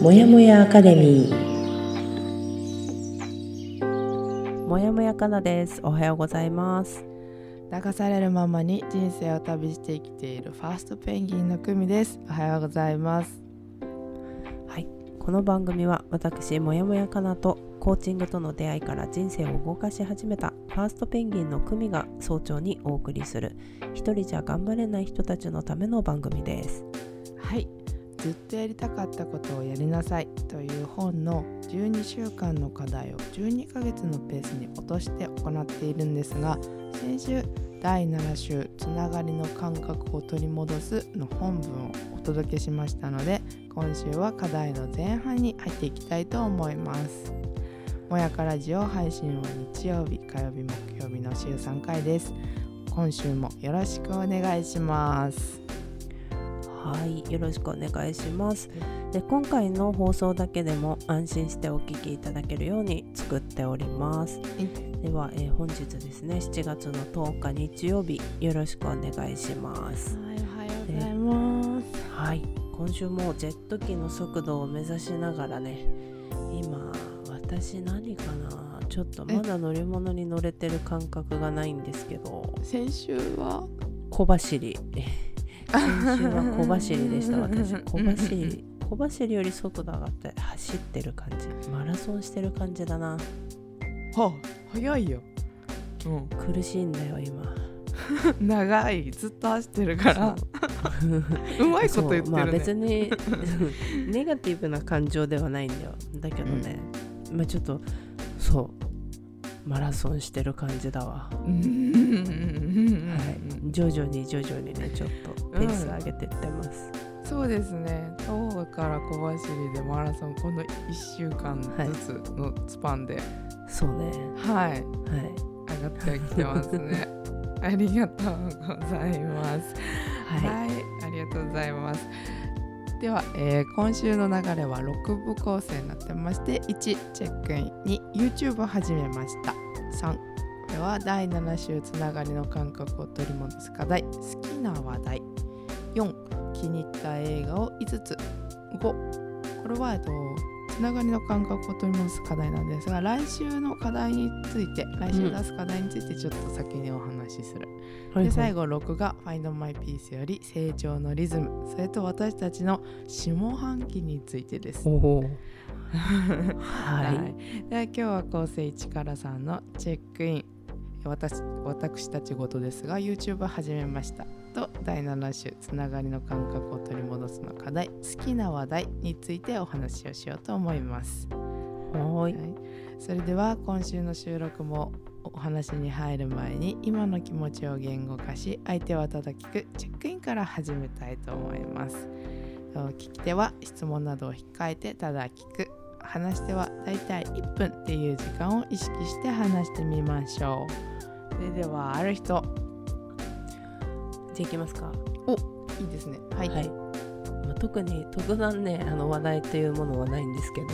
もやもやアカデミー。もやもやかなです。おはようございます。流されるままに人生を旅して生きているファーストペンギンの久美です。おはようございます。はい。この番組は私もやもやかなとコーチングとの出会いから人生を動かし始めたファーストペンギンの久美が早朝にお送りする一人じゃ頑張れない人たちのための番組です。はいずっとやりたかったことをやりなさいという本の12週間の課題を12ヶ月のペースに落として行っているんですが先週第7週つながりの感覚を取り戻すの本文をお届けしましたので今週は課題の前半に入っていきたいと思います。もやかラジオ配信は日曜日火曜日木曜日の週3回です。今週もよろしくお願いします。はいよろしくお願いします。で今回の放送だけでも安心してお聞きいただけるように作っております。では、えー、本日ですね7月の10日日曜日よろしくお願いします。はいおはようございます。はい今週もジェット機の速度を目指しながらね今私何かな？ちょっとまだ乗り物に乗れてる感覚がないんですけど。先週は？小走り先週は小走りでした。私小走り小走りより速度上がって走ってる感じ。マラソンしてる感じだな。はあ早いよ、うん、苦しいんだよ今。長い。ずっと走ってるから。う。まいこと言ってるね。まあ別に ネガティブな感情ではないんだよ。だけどね、うん、まあちょっとそうマラソンしてる感じだわ、はい、徐々に徐々にねちょっとペース上げてってます、うん、そうですね。東から小走りでマラソンこの1週間ずつのスパンで、はい、そうね。はい、はい、上がってきてますね。ありがとうございます。はい、はい、ありがとうございます。では、えー、今週の流れは6部構成になってまして1チェックイン2 YouTube を始めました3これは第7週つながりの感覚を取り戻す課題。好きな話題。4気に入った映画を5つ。5これは、えっと、つながりの感覚を取り戻す課題なんですが来週の課題について来週出す課題についてちょっと先にお話しする、うん、で最後6が「Find My Peace」より成長のリズム。それと私たちの下半期についてです。はい、はい、では今日は構成1から3のチェックイン。私私たち事ですが YouTube 始めました。と第7週つながりの感覚を取り戻すの課題好きな話題についてお話をしようと思います。はい。それでは今週の収録もお話に入る前に今の気持ちを言語化し相手をただ聞くチェックインから始めたいと思います。聞き手は質問などを控えてただ聞く話してはだいたい1分っていう時間を意識して話してみましょう。それではある人。じゃあいきますか。おいいですね。はい、はい。まあ、特に特段ねあの話題というものはないんですけど、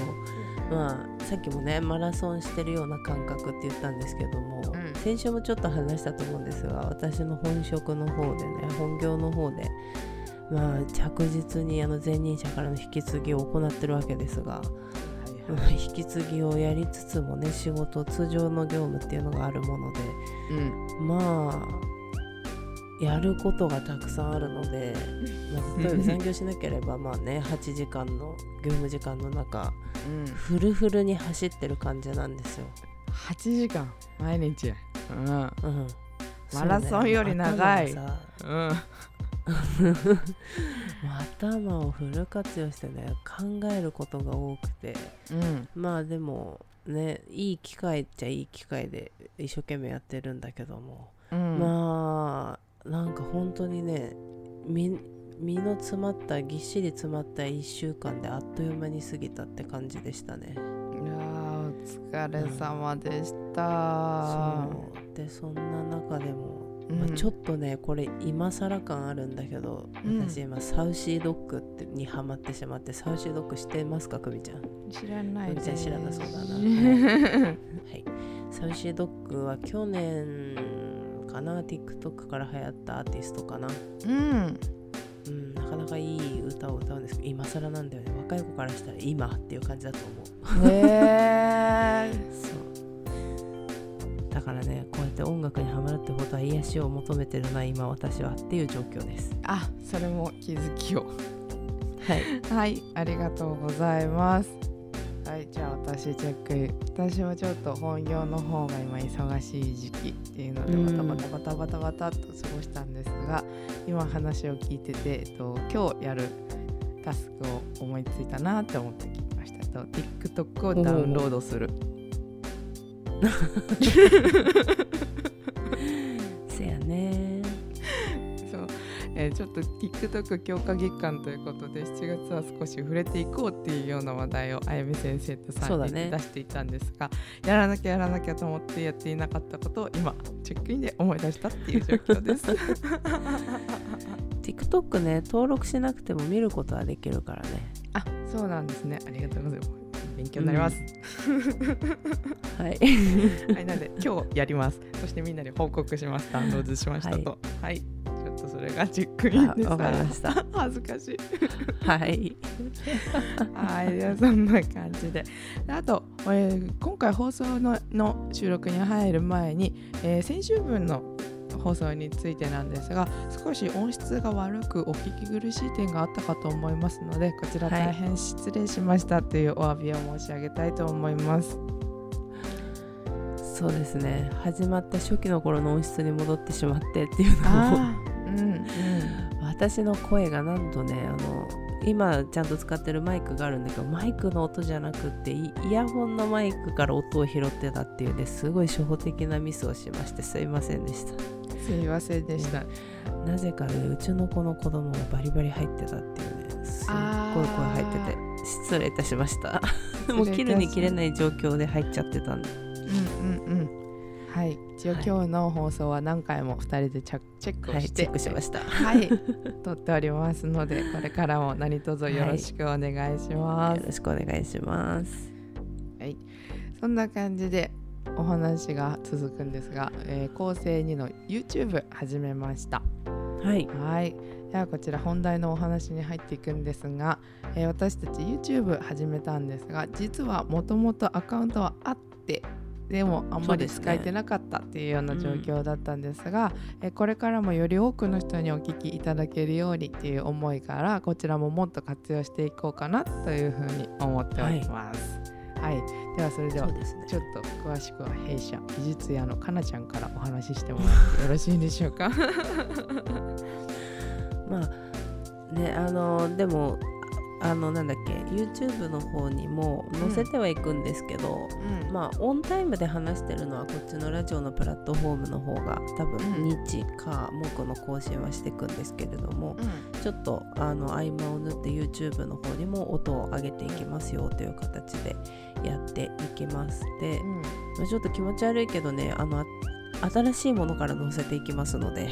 まあさっきもねマラソンしてるような感覚って言ったんですけども、うん、先週もちょっと話したと思うんですが私の本職の方でね本業の方でまあ着実にあの前任者からの引き継ぎを行ってるわけですが、引き継ぎをやりつつもね仕事通常の業務っていうのがあるもので、うん、まあやることがたくさんあるので、まあ、例えば残業しなければ まあね8時間の業務時間の中、うん、フルフルに走ってる感じなんですよ。8時間？毎日、うん。うん、マラソンより長い。うん 頭をフル活用してね考えることが多くて、うん、まあでもねいい機会っちゃいい機会で一生懸命やってるんだけども、うん、まあなんか本当にね身身の詰まったぎっしり詰まった1週間であっという間に過ぎたって感じでしたね。いやお疲れ様でした、う。ん、でそんな中でもまあ、ちょっとねこれ今更感あるんだけど、うん、私今サウシードッグってにハマってしまってサウシードッグ知ってますか久美ちゃん？知らないです。知らなそうだな、はい、はい、サウシードッグは去年かな TikTok から流行ったアーティストかな。うん、うん、なかなかいい歌を歌うんですけど今更なんだよね。若い子からしたら今っていう感じだと思う。へえ そう。だからねこって音楽にはまるってことは癒しを求めてるな今私はっていう状況です。あそれも気づきを。はい。はい。ありがとうございます。はいじゃあ私チェック。イン私はちょっと本業の方が今忙しい時期っていうのでうんバタバタバタバタバタっと過ごしたんですが今話を聞いてて、えっと、今日やるタスクを思いついたなって思って聞きました、と、TikTok をダウンロードする。せ えーちょっと TikTok 強化月間ということで7月は少し触れていこうっていうような話題をあやめ先生と3人そうだねで出していたんですが、やらなきゃやらなきゃと思ってやっていなかったことを今チェックインで思い出したっていう状況です。TikTok ね登録しなくても見ることはできるからね。あそうなんですね。ありがとうございます。勉強になります、はい。はいなんで今日やります。そしてみんなに報告します。ダウンロードしましたと。はい、ちょっとそれがチェックインですあわかりました。恥ずかしい。はい。はい、ではそんな感じで。であと、えー今回放送のの収録に入る前に、えー先週分の放送についてなんですが少し音質が悪くお聞き苦しい点があったかと思いますのでこちらはい。大変失礼しましたというお詫びを申し上げたいと思います。そうですね。始まった初期の頃の音質に戻ってしまってっていうのをあーうんうん。私の声がなんとねあの今ちゃんと使ってるマイクがあるんだけどマイクの音じゃなくってイイヤホンのマイクから音を拾ってたっていうねすごい初歩的なミスをしましてすいませんでした。すいませんでした。なぜかねうちの子の子供がバリバリ入ってたっていうねすっごい声入ってて失礼いたしました。もう切るに切れない状況で入っちゃってたんで。うんうんうん。はい、一応はい。今日の放送は何回も2人でチェックをして、はいチェックしました。はい、撮っておりますので、これからも何卒よろしくお願いします。よろしくお願いします。そんな感じでお話が続くんですが、えー、構成2の YouTube 始めました。はい。はい。ではこちら本題のお話に入っていくんですが、えー私たち YouTube 始めたんですが、実はもともとアカウントはあって、でもあんまり使えてなかったっていうような状況だったんですが、えーこれからもより多くの人にお聞きいただけるようにっていう思いからこちらももっと活用していこうかなというふうに思っております。はい、ではそれではそうですねちょっと詳しくは弊社美術屋のかなちゃんからお話ししてもらってよろしいでしょうか？まあねあのでもああのなんだっけ YouTube の方にも載せてはいくんですけど、うん。まあオンタイムで話してるのはこっちのラジオのプラットフォームの方が多分うん。日か木の更新はしていくんですけれども、うん。ちょっとあの合間を縫って YouTube の方にも音を上げていきますよという形でやっていきますで、うん。まあちょっと気持ち悪いけどねあのあ新しいものから載せていきますので。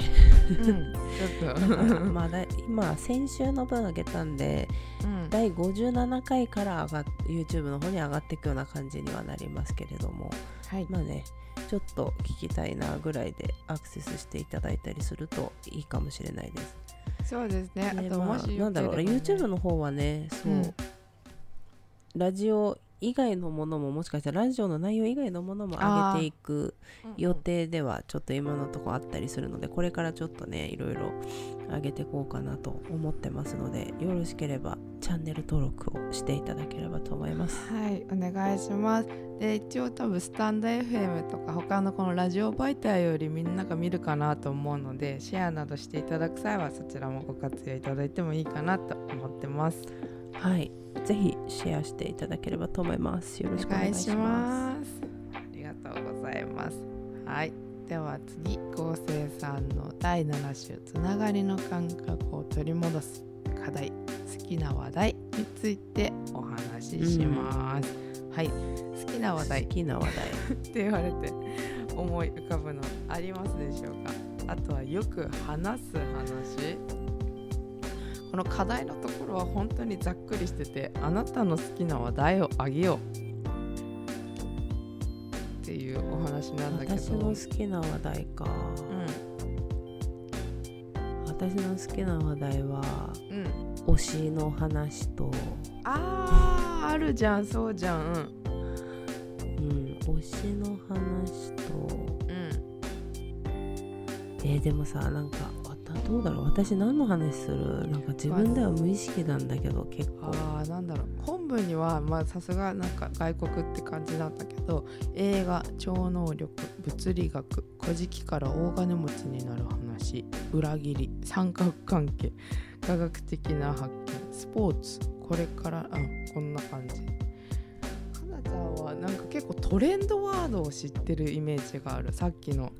うん、ちょっと、だからまあ今先週の分上げたんでうん。第57回から上がっ YouTube の方に上がっていくような感じにはなりますけれども。はい、まあねちょっと聞きたいなぐらいでアクセスしていただいたりするといいかもしれないです。そうですね。あでまあともしなんだろう YouTube の方はねそう、うん。ラジオ以外のものももしかしたらラジオの内容以外のものも上げていく予定ではちょっと今のところあったりするのでこれからちょっとねいろいろ上げていこうかなと思ってますのでよろしければチャンネル登録をしていただければと思います。はい、お願いします。で、一応多分スタンド FM とか他のこのラジオ媒体よりみんなが見るかなと思うので、シェアなどしていただく際はそちらもご活用いただいてもいいかなと思ってます。はい、ぜひシェアしていただければと思います。よろしくお願いします。す。ありがとうございます。はい。では次、昴生さんの第7週つながりの感覚を取り戻す課題好きな話題についてお話しします。はい。好きな話題好きな話題。って言われて思い浮かぶのありますでしょうか？あとはよく話す話？この課題のところは本当にざっくりしててあなたの好きな話題をあげようっていうお話なんだけど。私の好きな話題か。私の好きな話題はうんうん推しの話と。あーあるじゃんそうじゃんうん。うん推しの話と。うん。えーでもさなんかどうだろう。私何の話する？なんか自分では無意識なんだけど結構。あーなんだろう。本文にはまさすがなんか外国って感じなんだけど映画超能力物理学古事記から大金持ちになる話裏切り三角関係科学的な発見スポーツこれからあこんな感じ。かなちゃんはなんか結構トレンドワードを知ってるイメージがある。さっきの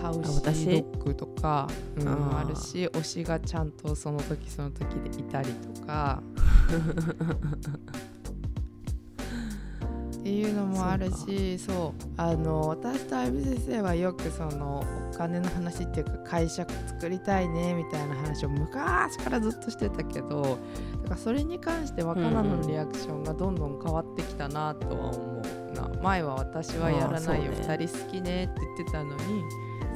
サウシー私？ドッグとか、うん、あるし推しがちゃんとその時その時でいたりとか。っていうのもあるしそうあの私とあゆみ先生はよくそのお金の話っていうか会社作りたいねみたいな話を昔からずっとしてたけどだからそれに関して若菜のリアクションがどんどん変わってきたなとは思う。な前は私はやらないよ、ね。2人好きねって言ってたのに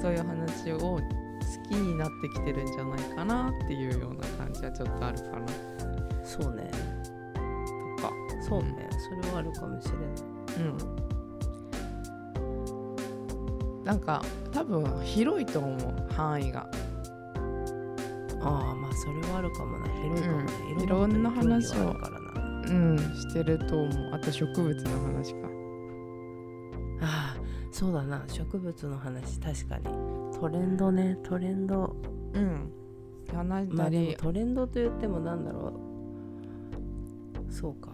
そういう話を好きになってきてるんじゃないかなっていうような感じはちょっとあるかな。そうね。とか。そうね、それはあるかもしれない。うん。なんか多分広いと思う範囲が。ああまあそれはあるかもな。広いかもね、うん。いろんな話をうんしてると思う。あと植物の話かそうだな。植物の話確かに。トレンドね。トレンド。うん。話したまあトレンドと言ってもなんだろう。そうか。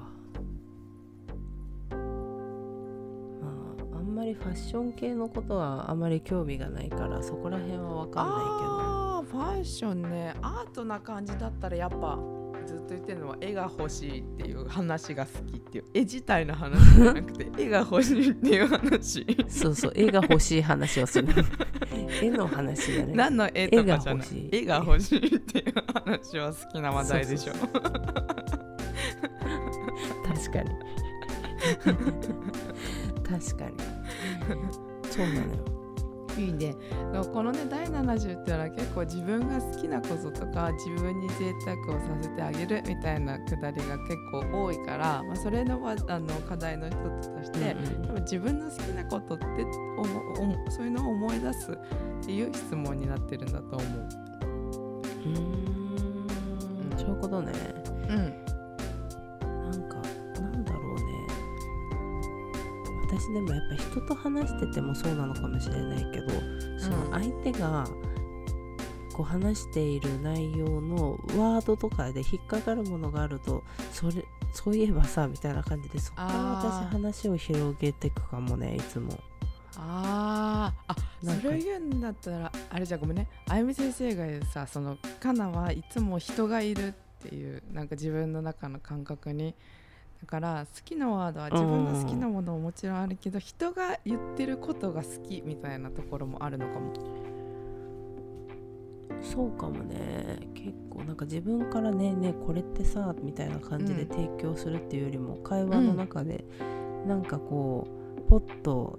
まああんまりファッション系のことはあまり興味がないからそこら辺は分かんないあーファッションね。アートな感じだったらやっぱずっと言ってるのは絵が欲しいっていう話が好きっていう絵自体の話じゃなくて 絵が欲しいっていう話。そうそう絵が欲しい話をする。絵の話じゃね何の絵とかじゃない。絵が欲しい絵が欲しいっていう話は好きな話題でしょ。そう。確かに。確かに。そうなのよいいね。このね第70っていうのは結構自分が好きなこととか自分に贅沢をさせてあげるみたいなくだりが結構多いから、まあ、それのはあの課題の一つとして、多分自分の好きなことってそういうのを思い出すっていう質問になってるんだと思う。うーん。そういうことね。うん私でもやっぱ人と話しててもそうなのかもしれないけど、その相手がこう話している内容のワードとかで引っかかるものがあるとそれそういえばさみたいな感じでそこから私話を広げていくかもねいつも。あー。あそれ言うんだったらあれじゃんごめんね。あゆみ先生が言うさそのカナはいつも人がいるっていうなんか自分の中の感覚にだから好きなワードは自分の好きなものももちろんあるけど人が言ってることが好きみたいなところもあるのかも。そうかもね。結構なんか自分からねねこれってさみたいな感じでうん。提供するっていうよりも、会話の中でなんかこうポッと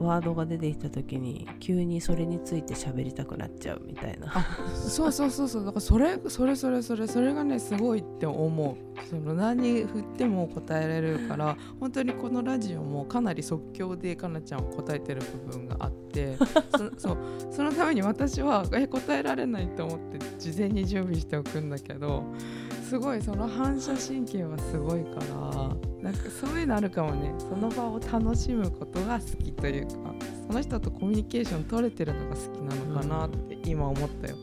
ワードが出てきた時に急にそれについて喋りたくなっちゃうみたいな。そうそうそうそう。だからそれそれそれそれそれがねすごいって思う。その何振っても答えられるから本当にこのラジオもかなり即興でかなちゃんは答えてる部分があってそ そう。そのために私はえ答えられないと思って事前に準備しておくんだけどすごいその反射神経はすごいからなんかそういうのあるかもね。その場を楽しむことが好きというかその人とコミュニケーション取れてるのが好きなのかなって今思ったよ。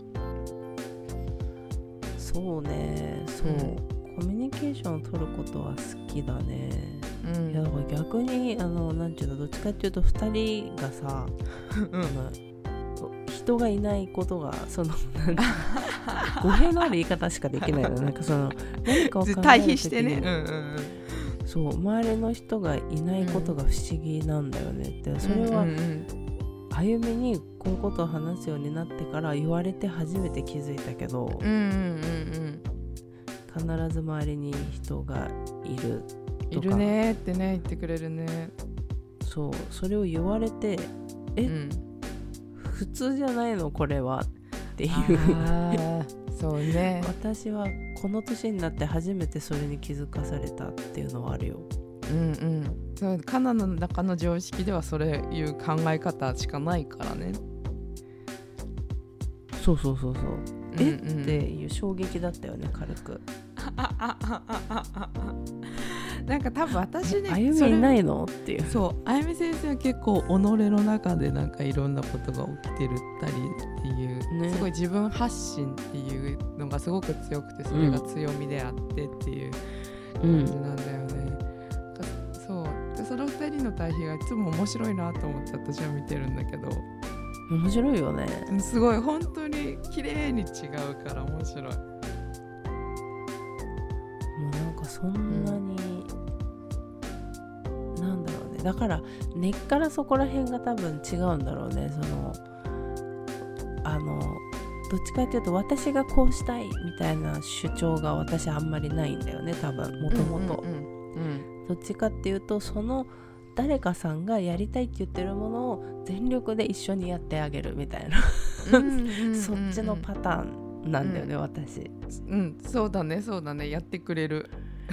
そうね。そう、うん。コミュニケーションを取ることは好きだね、うん。いやだから逆にあのなんていうのどっちかっていうと2人がさ、うん。人がいないことがそのなんて 語弊のある言い方しかできないのなんかその何かを考えるに比してね。うんうんそう周りの人がいないことが不思議なんだよね。って、それは、うんうん歩みにこういうことを話すようになってから言われて初めて気づいたけど、うんうんうん必ず周りに人がいるうんいるねーってね言ってくれるね。そうそれを言われてえうん。普通じゃないのこれは？っていう。そうね。私はこの年になって初めてそれに気づかされたっていうのはあるよ。うんうん。カナの中の常識ではそれいう考え方しかないからね。そうそうそうそう、えうんうん。っていう衝撃だったよね軽く。なんか多分私ねあゆみいないの？っていう。そうあゆみ先生は結構己の中でなんかいろんなことが起きてるったりいう、ね。すごい自分発信っていうのがすごく強くてそれが強みであってっていううん。感じなんだよね。なんかそう。でその二人の対比がいつも面白いなと思って私は見てるんだけど。面白いよね。すごい本当に綺麗に違うから面白い。もうなんかそんなに、なんだろうね。だから根っからそこら辺が多分違うんだろうね。そのあのどっちかっていうと私がこうしたいみたいな主張が私あんまりないんだよね多分もともと。うんうんどっちかっていうとその誰かさんがやりたいって言ってるものを全力で一緒にやってあげるみたいな、うんうんうんうんうん。そっちのパターンなんだよね、私。うんそうだねそうだねやってくれる。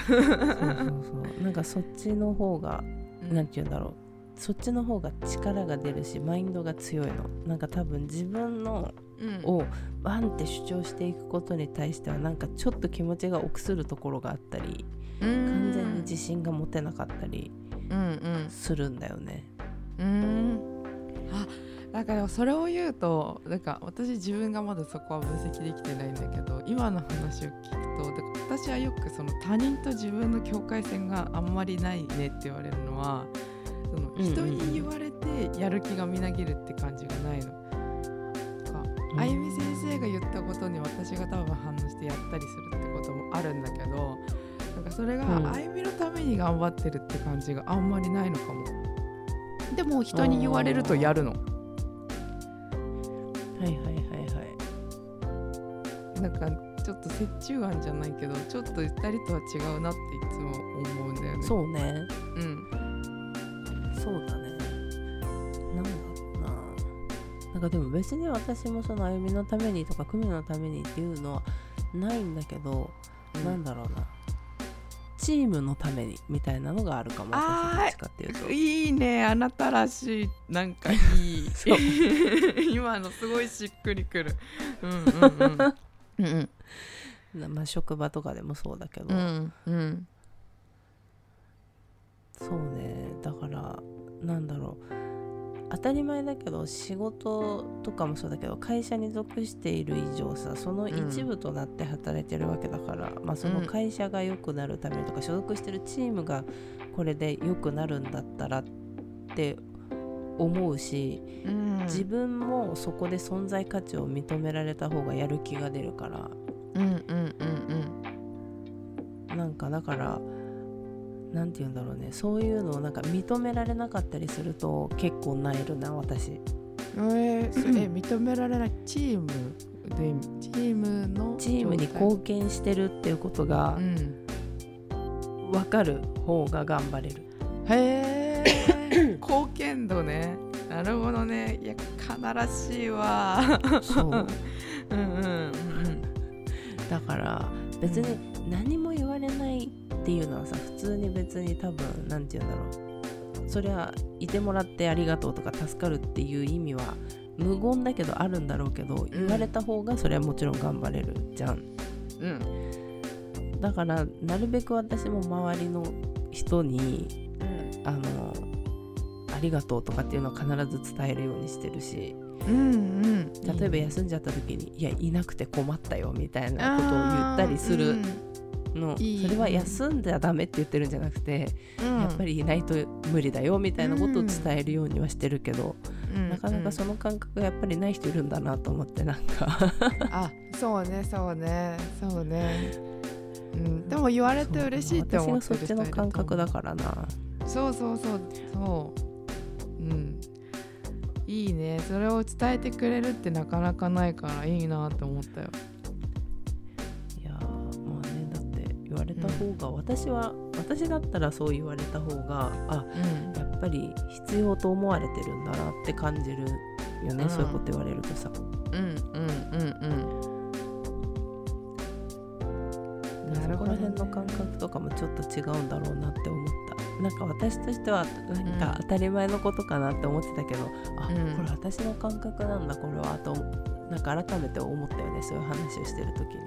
そうそうそう。なんかそっちの方がなんて言うんだろうそっちの方が力が出るしマインドが強いの。なんか多分自分のうん。をバンって主張していくことに対してはなんかちょっと気持ちが臆するところがあったり完全に自信が持てなかったりうん。するんだよね。うん。うんあだからそれを言うとなんか私自分がまだそこは分析できてないんだけど今の話を聞くとだから私はよくその他人と自分の境界線があんまりないねって言われるのは人に言われてやる気がみなぎるって感じがないの。あゆみ先生が言ったことに私が多分反応してやったりするってこともあるんだけどなんかそれがうんあゆみのために頑張ってるって感じがあんまりないのかも。でも人に言われるとやるの。はいはいはいはい。なんかちょっと折衷案じゃないけどちょっと2人とは違うなっていつも思うんだよね。そうねうんそうだね。なんだろうな。なんかでも別に私もその歩みのためにとか組のためにっていうのはないんだけど、なんだろうな。チームのためにみたいなのがあるかも私どっっていうと。いいねあなたらしいなんかいい 今のすごいしっくりくる。うんうんうん うんなまあ職場とかでもそうだけど、うんうんそうね。だからなんだろう。当たり前だけど仕事とかもそうだけど会社に属している以上さその一部となって働いてるわけだから、まあ、その会社が良くなるためにとか所属してるチームがこれで良くなるんだったらって思うしうん。自分もそこで存在価値を認められた方がやる気が出るから。うんうんうん。なんかだからなんて言うんだろうね。そういうのをなんか認められなかったりすると結構なえるな私。うんえーそえ 認められないチームでチームのチームに貢献してるっていうことがうん。分かる方が頑張れる。へえ貢献度ね。なるほどね。いやかならしいわそう。うんうんうんだから別に何も言われないっていうのはさ普通に別に多分なんて言うんだろう。そりゃいてもらってありがとうとか助かるっていう意味は無言だけどあるんだろうけど言われた方がそれはもちろん頑張れるじゃん。うんだからなるべく私も周りの人にあのありがとうとかっていうのを必ず伝えるようにしてるしうんうん。例えば休んじゃった時に「いやいなくて困ったよ」みたいなことを言ったりするのそれは休んじゃダメって言ってるんじゃなくてやっぱりりいないと無理だよみたいなことを伝えるようにはしてるけどなかなかその感覚がやっぱりない人いるんだなと思ってなんか。あそうねそうねそうね。うん。でも言われて嬉しいって思ってる私がそっちの感覚だからな。そうそうそう。そう。うん。いいね。それを伝えてくれるってなかなかないからいいなって思ったよ言われた方が、私は私だったらそう言われた方があうん。やっぱり必要と思われてるんだなって感じるよね、うん。そういうこと言われるとさ。うんうんうんうん。そこら辺の感覚とかもちょっと違うんだろうなって思った。なんか私としてはなんか当たり前のことかなって思ってたけど、うん、あこれ私の感覚なんだこれはとなんか改めて思ったよねそういう話をしてる時に。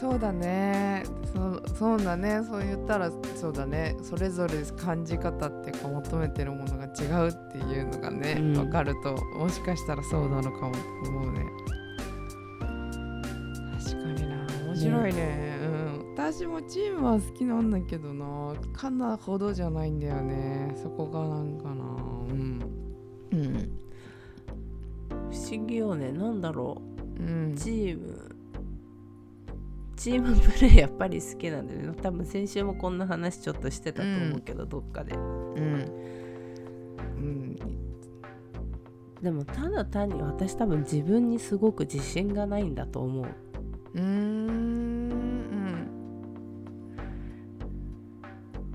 あそうだね。そそうだね。そう言ったらそうだね。それぞれ感じ方っていうか求めてるものが違うっていうのがね、うん、分かるともしかしたらそうなのかもと思うね。確かにな。面白いね、ね、うん。私もチームは好きなんだけどな。かなほどじゃないんだよね。そこがなんかな。うん。うん。不思議よね。なんだろう、うん、チームチームプレーやっぱり好きなんだよね。多分先週もこんな話ちょっとしてたと思うけど、うん、どっかで、うん、うん、でもただ単に私多分自分にすごく自信がないんだと思う。うん。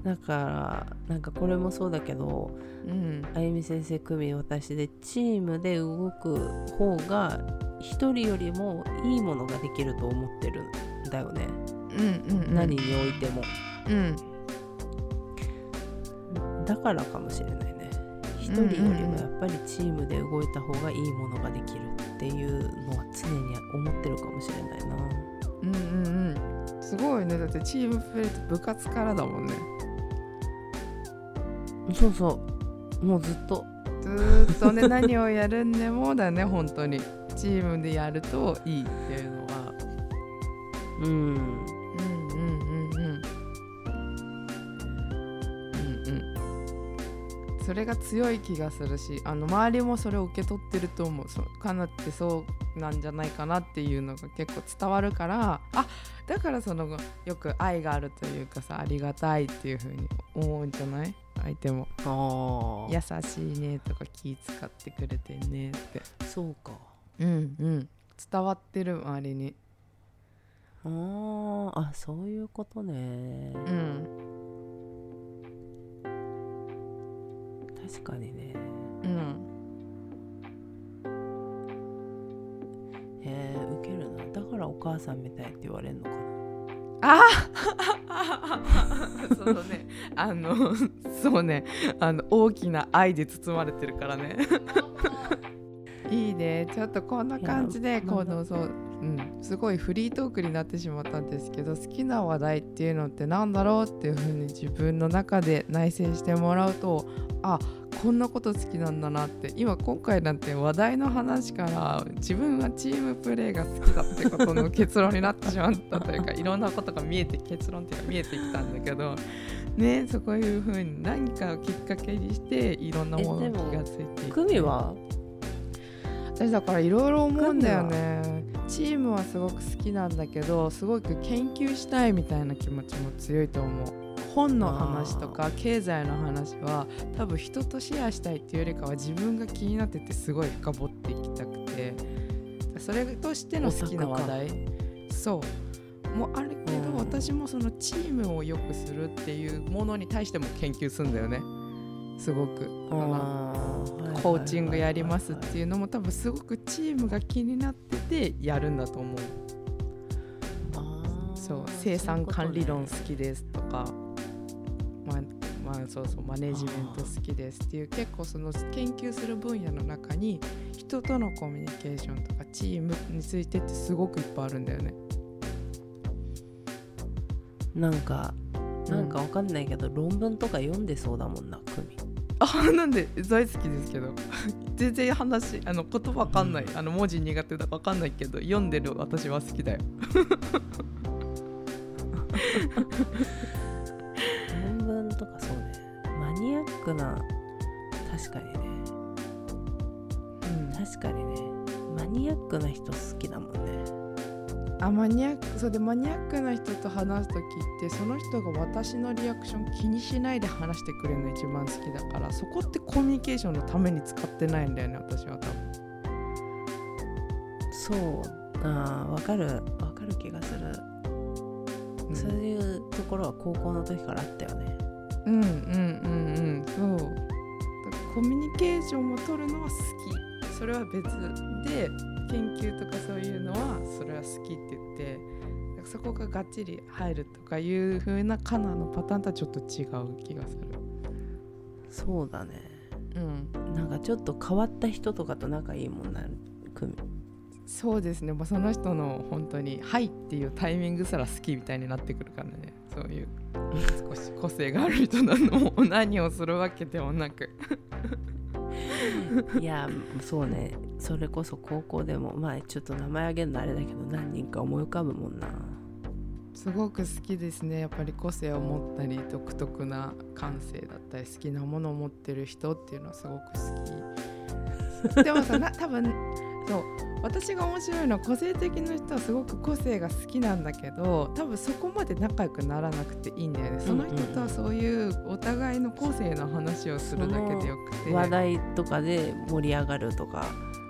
だからなんかこれもそうだけど、うん、あゆみ先生組私でチームで動く方が一人よりもいいものができると思ってるだよね、うんうんうん、何においても、うん、だからかもしれないね。一人よりもやっぱりチームで動いた方がいいものができるっていうのは常に思ってるかもしれないな。うんうんうん。すごいね。だってチームプレーって部活からだもんね。そうそう。もうずっと。ずっとね何をやるんでもだね本当に。チームでやるといいっていうのはうんうんうんうんうんうんそれが強い気がするしあの周りもそれを受け取ってると思うそかなってそうなんじゃないかなっていうのが結構伝わるからあだからそのよく愛があるというかさありがたいっていう風に思うんじゃない相手も優しいねとか気使ってくれてねってそうかうんうん伝わってる周りにああそういうことね。うん確かにね。うん。へえウケるな。だからお母さんみたいって言われるのかな。あ そうね。あのそうね。あの大きな愛で包まれてるからね。いいね。ちょっとこんな感じでこのそううん、すごいフリートークになってしまったんですけど好きな話題っていうのって何だろうっていうふうに自分の中で内省してもらうとあこんなこと好きなんだなって。今今回なんて話題の話から自分はチームプレーが好きだってことの結論になってしまったというか いろんなことが見えて結論っていうか見えてきたんだけどねそういうふうに何かをきっかけにしていろんなものに気がついていて。は？私だからいろいろ思うんだよねチームはすごく好きなんだけどすごく研究したいみたいな気持ちも強いと思う。本の話とか経済の話は多分人とシェアしたいっていうよりかは自分が気になっててすごい深掘っていきたくて。それとしての好きな話題。そう。もあるけど私もそのチームを良くするっていうものに対しても研究するんだよねすごくコーチングやりますっていうのも多分すごくチームが気になっててやるんだと思う。そう生産管理論好きですとか、まあ、まあそうそうマネジメント好きですっていう結構その研究する分野の中に人とのコミュニケーションとかチームについてってすごくいっぱいあるんだよね。なんかなんかわかんないけど、うん、論文とか読んでそうだもんな久美あなんで大好きですけど。全然話あの言葉わかんない、うん、あの文字苦手だかわかんないけど読んでる私は好きだよ。論文とかそうね。マニアックな確かにね。うん。確かにね。マニアックな人好きだもんねあマニアックそうでマニアックな人と話す時ってその人が私のリアクション気にしないで話してくれるの一番好きだからそこってコミュニケーションのために使ってないんだよね私は多分。そうあ分かる。分かる気がする、うん、そういうところは高校の時からあったよね。うんうんうんうん。そう。コミュニケーションを取るのは好き。それは別で研究とかそういうのはそれは好きって言ってかそこががっちり入るとかいう風なカナのパターンとはちょっと違う気がする。そうだね。うん。なんかちょっと変わった人とかと仲いいもんな組。そうですね、まあ、その人の本当に「はい」っていうタイミングすら好きみたいになってくるからね。そういう少し個性がある人なのも何をするわけでもなくいやそうね。それこそ高校でもまあちょっと名前挙げるのあれだけど何人か思い浮かぶもんな。すごく好きですね。やっぱり個性を持ったり独特な感性だったり好きなものを持ってる人っていうのはすごく好き。でもさ多分そう。私が面白いのは個性的な人はすごく個性が好きなんだけど多分そこまで仲良くならなくていいんだよね。その人とはそういうお互いの個性の話をするだけでよくて。話題とかで盛り上がるとか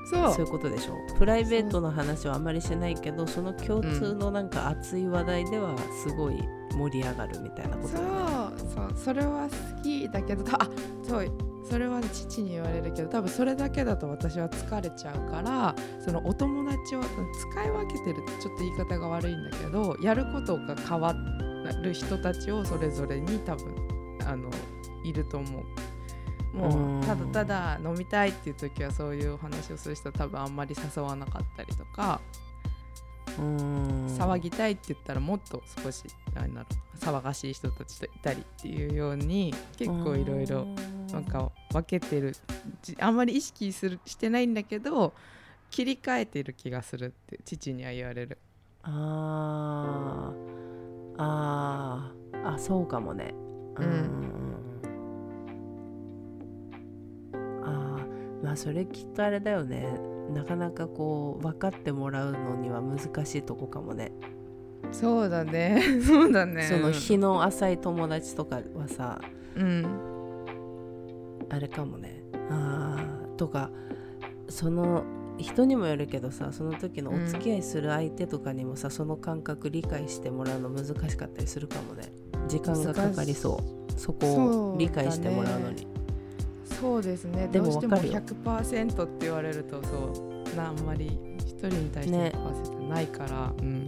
そう。そういうことでしょプライベートの話はあんまりしないけどその共通のなんか熱い話題ではすごい盛り上がるみたいなことだよねそう。そう。それは好きだけどたあそう。それは父に言われるけど多分それだけだと私は疲れちゃうからそのお友達を使い分けてるってちょっと言い方が悪いんだけどやることが変わる人たちをそれぞれに多分あのいると思う。もうただただ飲みたいっていう時はそういうお話をする人は多分あんまり誘わなかったりとかうん。騒ぎたいって言ったらもっと少しなんだろう騒がしい人たちといたりっていうように結構いろいろなんか分けてるじあんまり意識するしてないんだけど切り替えてる気がするって父には言われる。あー。あー。あそうかもね。うん。ああそれきっとあれだよね。なかなかこう分かってもらうのには難しいとこかもね。そうだね。そうだね。その日の浅い友達とかはさうん。あれかもね。あーとかその人にもよるけどさその時のお付き合いする相手とかにもさ、その感覚理解してもらうの難しかったりするかもね。時間がかかりそう。そこを理解してもらうのにそうですね。でもどうしてもわかるよ。100%って言われるとそうなあんまり一人に対してね。100%ないから、うん。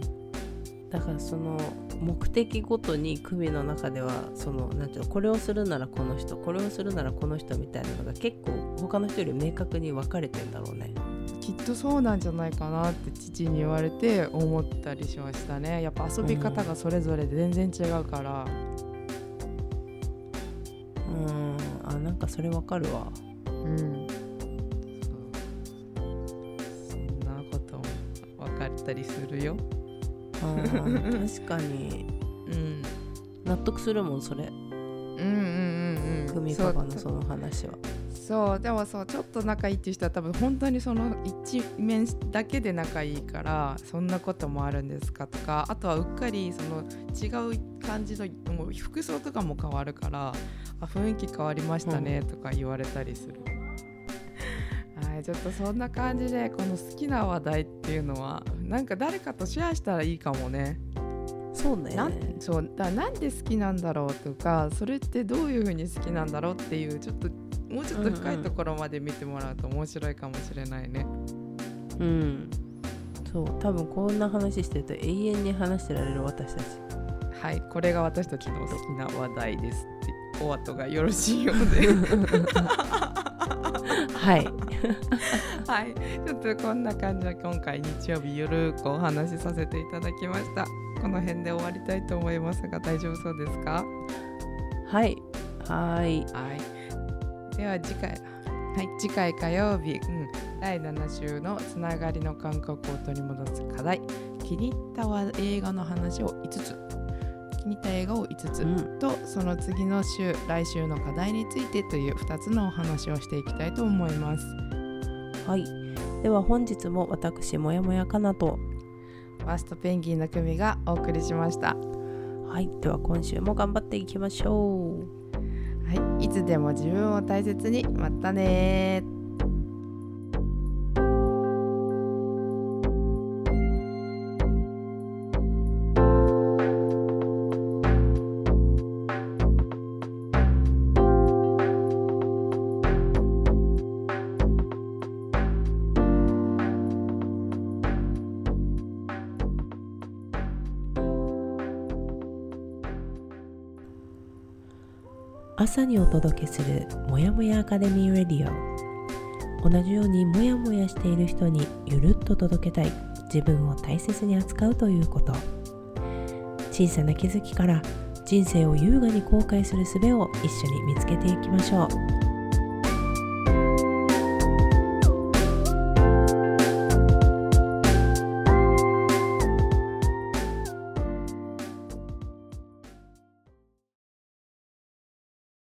だからその目的ごとに組の中ではそのなんていうのこれをするならこの人これをするならこの人みたいなのが結構他の人より明確に分かれてんだろうね。きっとそうなんじゃないかなって父に言われて思ったりしましたね。やっぱ遊び方がそれぞれ全然違うから、うん。あなんかそれ分かるわ。うん。そう。そんなことも分かったりするよ。あー確かに。うん。納得するもんそれ。うんうんうんうん。組パパのその話は。そう。でもそうちょっと仲いいっていう人は多分本当にその一面だけで仲いいからそんなこともあるんですかとか。あとはうっかりその違う感じのもう服装とかも変わるからあ雰囲気変わりましたねとか言われたりする。はい、ちょっとそんな感じでこの好きな話題っていうのはなんか誰かとシェアしたらいいかもね。そうねそうだなんで好きなんだろうとかそれってどういう風に好きなんだろうっていうちょっともうちょっと深いところまで見てもらうと面白いかもしれないね。うんそう多分こんな話してると永遠に話してられる私たちはいこれが私たちの好きな話題ですってお後がよろしいようで。はい。はい。ちょっとこんな感じで今回日曜日ゆるくお話しさせていただきました。この辺で終わりたいと思いますが大丈夫そうですか？はい。はい。はい。では次回、はい、次回火曜日、うん、第7週のつながりの感覚を取り戻す課題、気に入ったわ映画の話を5つ、気に入った映画を5つ、うん。とその次の週、来週の課題についてという2つのお話をしていきたいと思います。はい。では本日も私もやもやかなと。ファーストペンギンの組がお送りしました。はい。では今週も頑張っていきましょう。はい、いつでも自分を大切に、またね朝にお届けするもやもやアカデミーレディオ。同じようにもやもやしている人にゆるっと届けたい自分を大切に扱うということ。小さな気づきから人生を優雅に後悔する術を一緒に見つけていきましょう。